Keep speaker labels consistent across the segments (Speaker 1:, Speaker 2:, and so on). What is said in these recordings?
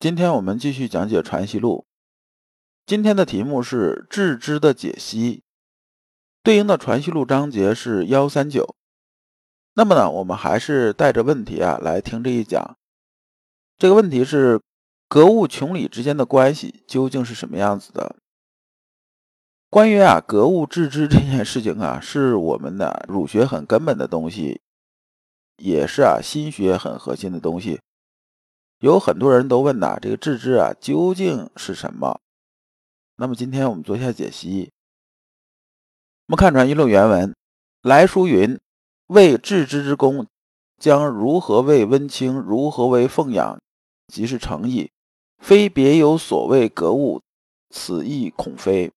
Speaker 1: 今天我们继续讲解《传习录》，今天的题目是“致知的解析”，对应的《传习录》章节是幺三九。那么呢，我们还是带着问题啊来听这一讲。这个问题是：格物穷理之间的关系究竟是什么样子的？关于啊格物致知这件事情啊，是我们的儒学很根本的东西，也是啊心学很核心的东西。有很多人都问呐，这个致知啊究竟是什么？那么今天我们做一下解析。我们看《传一论》原文，来书云：“为致知之功，将如何为温清？如何为奉养？即是诚意，非别有所谓格物，此意恐非。”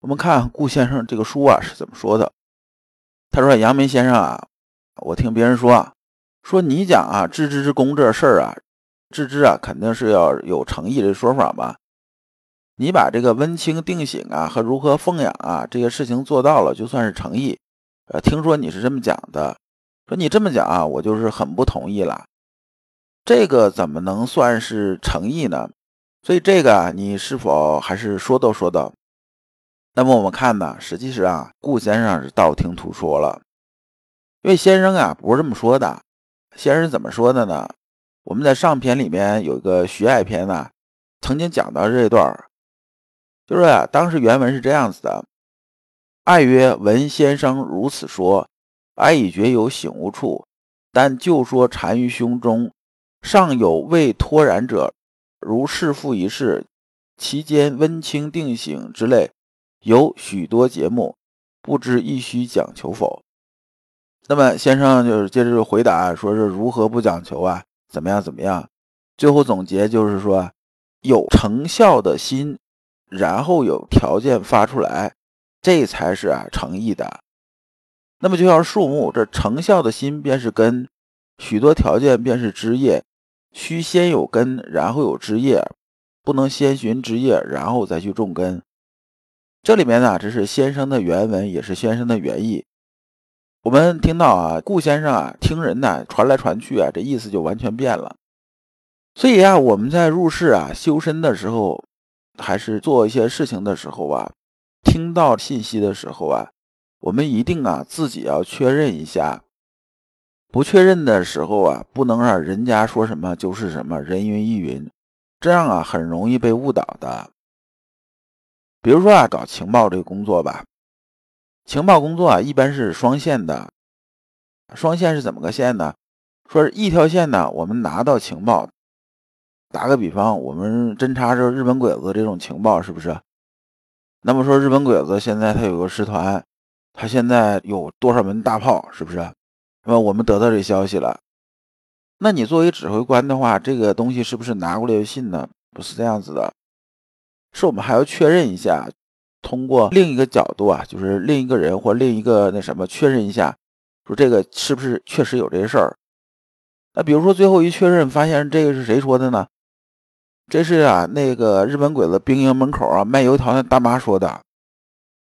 Speaker 1: 我们看顾先生这个书啊是怎么说的？他说：“阳明先生啊，我听别人说啊，说你讲啊致知之功这事儿啊。”致知啊，肯定是要有诚意的说法吧？你把这个温清定醒啊和如何奉养啊这些事情做到了，就算是诚意。呃，听说你是这么讲的，说你这么讲啊，我就是很不同意了。这个怎么能算是诚意呢？所以这个，你是否还是说道说道？那么我们看呢，实际上啊，顾先生是道听途说了，因为先生啊不是这么说的。先生怎么说的呢？我们在上篇里面有一个徐爱篇呢，曾经讲到这段，就是啊，当时原文是这样子的：爱曰：“闻先生如此说，哀已觉有醒悟处，但就说禅于胸中，尚有未脱然者，如是父一事，其间温清定省之类，有许多节目，不知亦须讲求否？”那么先生就是接着回答说：“是如何不讲求啊？”怎么样？怎么样？最后总结就是说，有成效的心，然后有条件发出来，这才是啊诚意的。那么就像树木，这成效的心便是根，许多条件便是枝叶，需先有根，然后有枝叶，不能先寻枝叶，然后再去种根。这里面呢，这是先生的原文，也是先生的原意。我们听到啊，顾先生啊，听人呢传来传去啊，这意思就完全变了。所以啊，我们在入世啊、修身的时候，还是做一些事情的时候啊，听到信息的时候啊，我们一定啊自己要确认一下。不确认的时候啊，不能让人家说什么就是什么，人云亦云，这样啊很容易被误导的。比如说啊，搞情报这个工作吧。情报工作啊，一般是双线的。双线是怎么个线呢？说是一条线呢，我们拿到情报。打个比方，我们侦查这日本鬼子这种情报，是不是？那么说日本鬼子现在他有个师团，他现在有多少门大炮，是不是？那么我们得到这消息了。那你作为指挥官的话，这个东西是不是拿过来就信呢？不是这样子的，是我们还要确认一下。通过另一个角度啊，就是另一个人或另一个那什么确认一下，说这个是不是确实有这事儿？那比如说最后一确认发现这个是谁说的呢？这是啊那个日本鬼子兵营门口啊卖油条那大妈说的，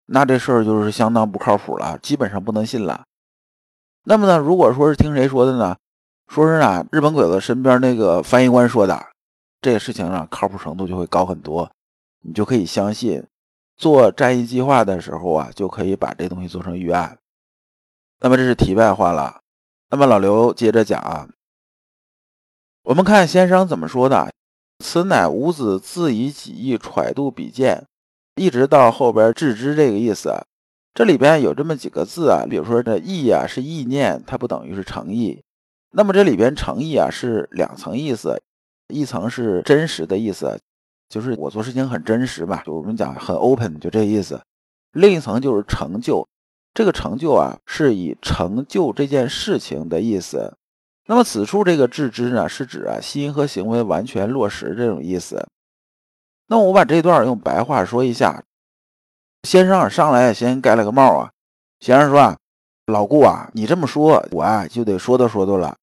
Speaker 1: 那这事儿就是相当不靠谱了，基本上不能信了。那么呢，如果说是听谁说的呢？说是啊日本鬼子身边那个翻译官说的，这个事情啊靠谱程度就会高很多，你就可以相信。做战役计划的时候啊，就可以把这东西做成预案。那么这是题外话了。那么老刘接着讲啊，我们看先生怎么说的：“此乃吾子自以己意揣度比见，一直到后边致知这个意思。这里边有这么几个字啊，比如说这意啊是意念，它不等于是诚意。那么这里边诚意啊是两层意思，一层是真实的意思。”就是我做事情很真实吧，就我们讲很 open，就这意思。另一层就是成就，这个成就啊，是以成就这件事情的意思。那么此处这个致知呢，是指啊心和行为完全落实这种意思。那我把这段用白话说一下。先生上来先盖了个帽啊，先生说啊，老顾啊，你这么说，我啊就得说道说道了。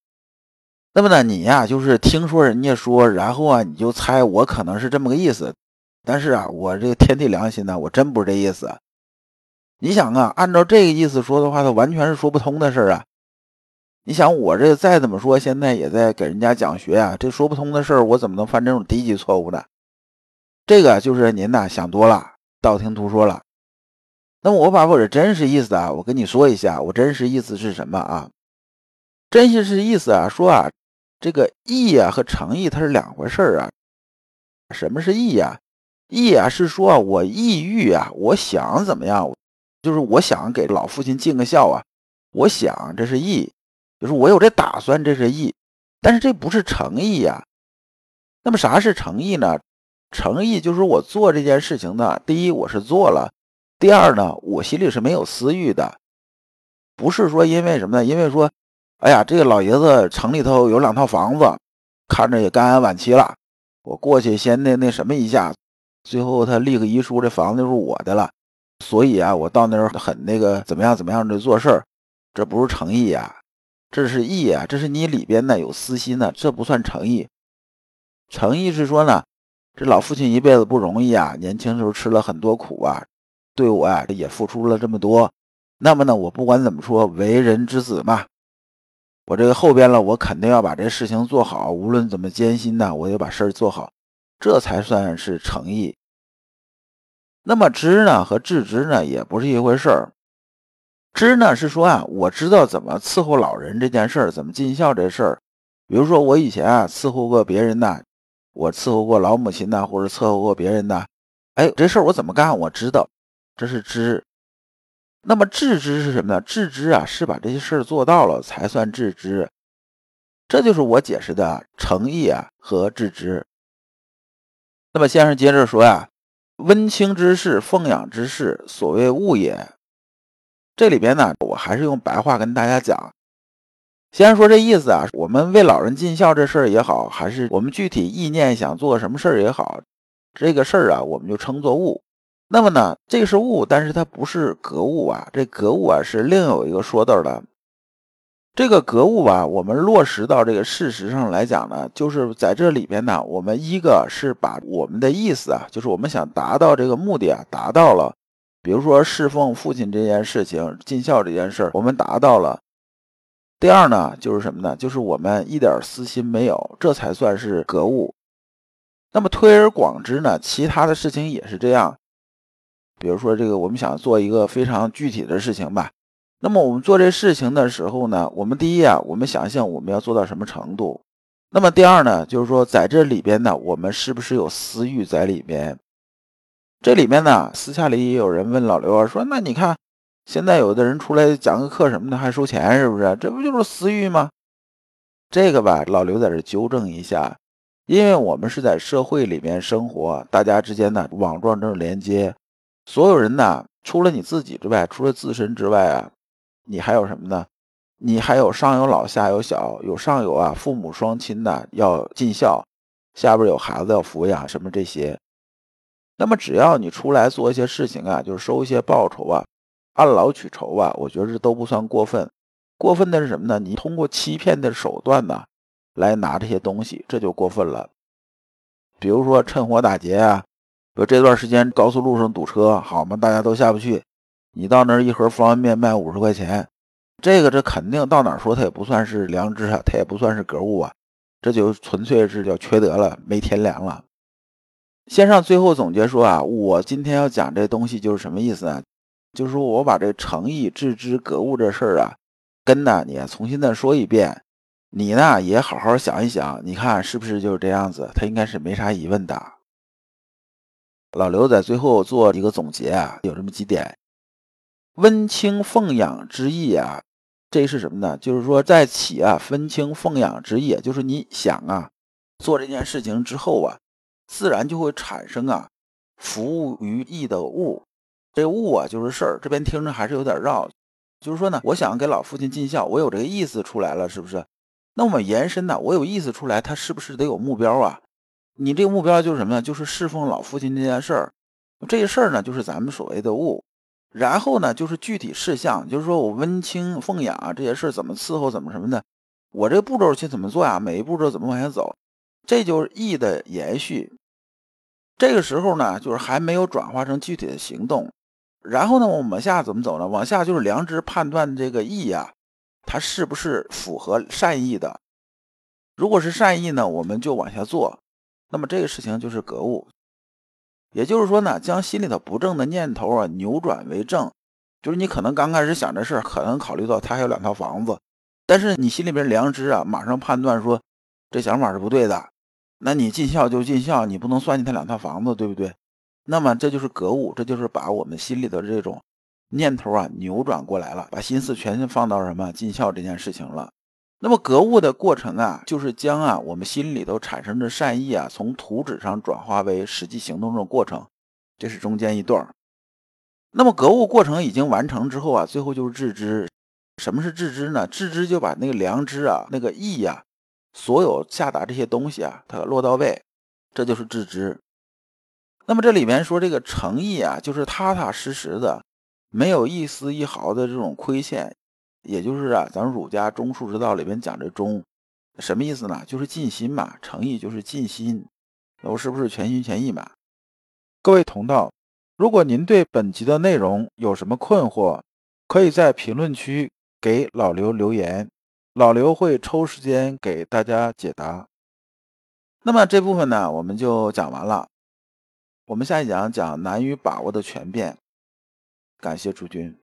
Speaker 1: 那么呢，你呀就是听说人家说，然后啊你就猜我可能是这么个意思。但是啊，我这个天地良心呢，我真不是这意思。你想啊，按照这个意思说的话，他完全是说不通的事儿啊。你想我这再怎么说，现在也在给人家讲学啊，这说不通的事儿，我怎么能犯这种低级错误呢？这个就是您呐想多了，道听途说了。那么我把我的真实意思啊，我跟你说一下，我真实意思是什么啊？真实是意思啊，说啊，这个义啊和诚意它是两回事儿啊。什么是义呀？义啊是说，我意欲啊，我想怎么样，就是我想给老父亲尽个孝啊，我想这是义，就是我有这打算，这是义。但是这不是诚意呀。那么啥是诚意呢？诚意就是我做这件事情呢，第一我是做了。第二呢，我心里是没有私欲的，不是说因为什么呢？因为说，哎呀，这个老爷子城里头有两套房子，看着也肝癌晚期了，我过去先那那什么一下，最后他立个遗书，这房子就是我的了，所以啊，我到那儿很那个怎么样怎么样的做事儿，这不是诚意呀，这是义啊，这是你里边呢有私心呢，这不算诚意。诚意是说呢，这老父亲一辈子不容易啊，年轻时候吃了很多苦啊。对我呀，也付出了这么多，那么呢，我不管怎么说，为人之子嘛，我这个后边了，我肯定要把这事情做好，无论怎么艰辛呢，我得把事儿做好，这才算是诚意。那么知呢和致知呢也不是一回事儿，知呢是说啊，我知道怎么伺候老人这件事儿，怎么尽孝这事儿，比如说我以前啊伺候过别人呐，我伺候过老母亲呐，或者伺候过别人呐，哎，这事儿我怎么干，我知道。这是知，那么致知是什么呢？致知啊，是把这些事儿做到了才算致知。这就是我解释的诚意啊和致知。那么先生接着说呀，温清之事，奉养之事，所谓物也。这里边呢，我还是用白话跟大家讲。先生说这意思啊，我们为老人尽孝这事儿也好，还是我们具体意念想做什么事儿也好，这个事儿啊，我们就称作物。那么呢，这个是物，但是它不是格物啊。这格物啊是另有一个说道的。这个格物吧，我们落实到这个事实上来讲呢，就是在这里边呢，我们一个是把我们的意思啊，就是我们想达到这个目的啊，达到了。比如说侍奉父亲这件事情，尽孝这件事儿，我们达到了。第二呢，就是什么呢？就是我们一点私心没有，这才算是格物。那么推而广之呢，其他的事情也是这样。比如说，这个我们想做一个非常具体的事情吧。那么我们做这事情的时候呢，我们第一啊，我们想象我们要做到什么程度。那么第二呢，就是说在这里边呢，我们是不是有私欲在里边？这里面呢，私下里也有人问老刘啊，说那你看，现在有的人出来讲个课什么的还收钱，是不是？这不就是私欲吗？这个吧，老刘在这纠正一下，因为我们是在社会里面生活，大家之间呢网状这种连接。所有人呢，除了你自己之外，除了自身之外啊，你还有什么呢？你还有上有老下有小，有上有啊，父母双亲呢要尽孝，下边有孩子要抚养，什么这些。那么只要你出来做一些事情啊，就是收一些报酬啊，按劳取酬啊，我觉得这都不算过分。过分的是什么呢？你通过欺骗的手段呢，来拿这些东西，这就过分了。比如说趁火打劫啊。说这段时间高速路上堵车，好嘛，大家都下不去。你到那儿一盒方便面卖五十块钱，这个这肯定到哪儿说它也不算是良知啊，它也不算是格物啊，这就纯粹是叫缺德了，没天良了。先生最后总结说啊，我今天要讲这东西就是什么意思呢？就是说我把这诚意、致知、格物这事儿啊，跟呢你重新再说一遍，你呢也好好想一想，你看是不是就是这样子？他应该是没啥疑问的。老刘在最后做一个总结啊，有这么几点：温清奉养之意啊，这是什么呢？就是说在起啊，分清奉养之意，就是你想啊，做这件事情之后啊，自然就会产生啊，服务于义的物。这物啊，就是事儿。这边听着还是有点绕，就是说呢，我想给老父亲尽孝，我有这个意思出来了，是不是？那我们延伸呢，我有意思出来，他是不是得有目标啊？你这个目标就是什么呢？就是侍奉老父亲这件事儿。这个事儿呢，就是咱们所谓的物。然后呢，就是具体事项，就是说我温清奉养这些事儿怎么伺候，怎么什么的，我这个步骤去怎么做呀？每一步骤怎么往下走？这就是义的延续。这个时候呢，就是还没有转化成具体的行动。然后呢，我们往下怎么走呢？往下就是良知判断这个义呀，它是不是符合善意的？如果是善意呢，我们就往下做。那么这个事情就是格物。也就是说呢，将心里头不正的念头啊扭转为正，就是你可能刚开始想这事儿，可能考虑到他还有两套房子，但是你心里边良知啊马上判断说这想法是不对的，那你尽孝就尽孝，你不能算计他两套房子，对不对？那么这就是格物，这就是把我们心里的这种念头啊扭转过来了，把心思全放到什么尽孝这件事情了。那么格物的过程啊，就是将啊我们心里头产生的善意啊，从图纸上转化为实际行动的过程，这是中间一段那么格物过程已经完成之后啊，最后就是致知。什么是致知呢？致知就把那个良知啊、那个义呀，所有下达这些东西啊，它落到位，这就是致知。那么这里面说这个诚意啊，就是踏踏实实的，没有一丝一毫的这种亏欠。也就是啊，咱们儒家中恕之道里边讲这忠，什么意思呢？就是尽心嘛，诚意就是尽心，那我是不是全心全意嘛？各位同道，如果您对本集的内容有什么困惑，可以在评论区给老刘留言，老刘会抽时间给大家解答。那么这部分呢，我们就讲完了，我们下一讲讲难于把握的权变。感谢诸君。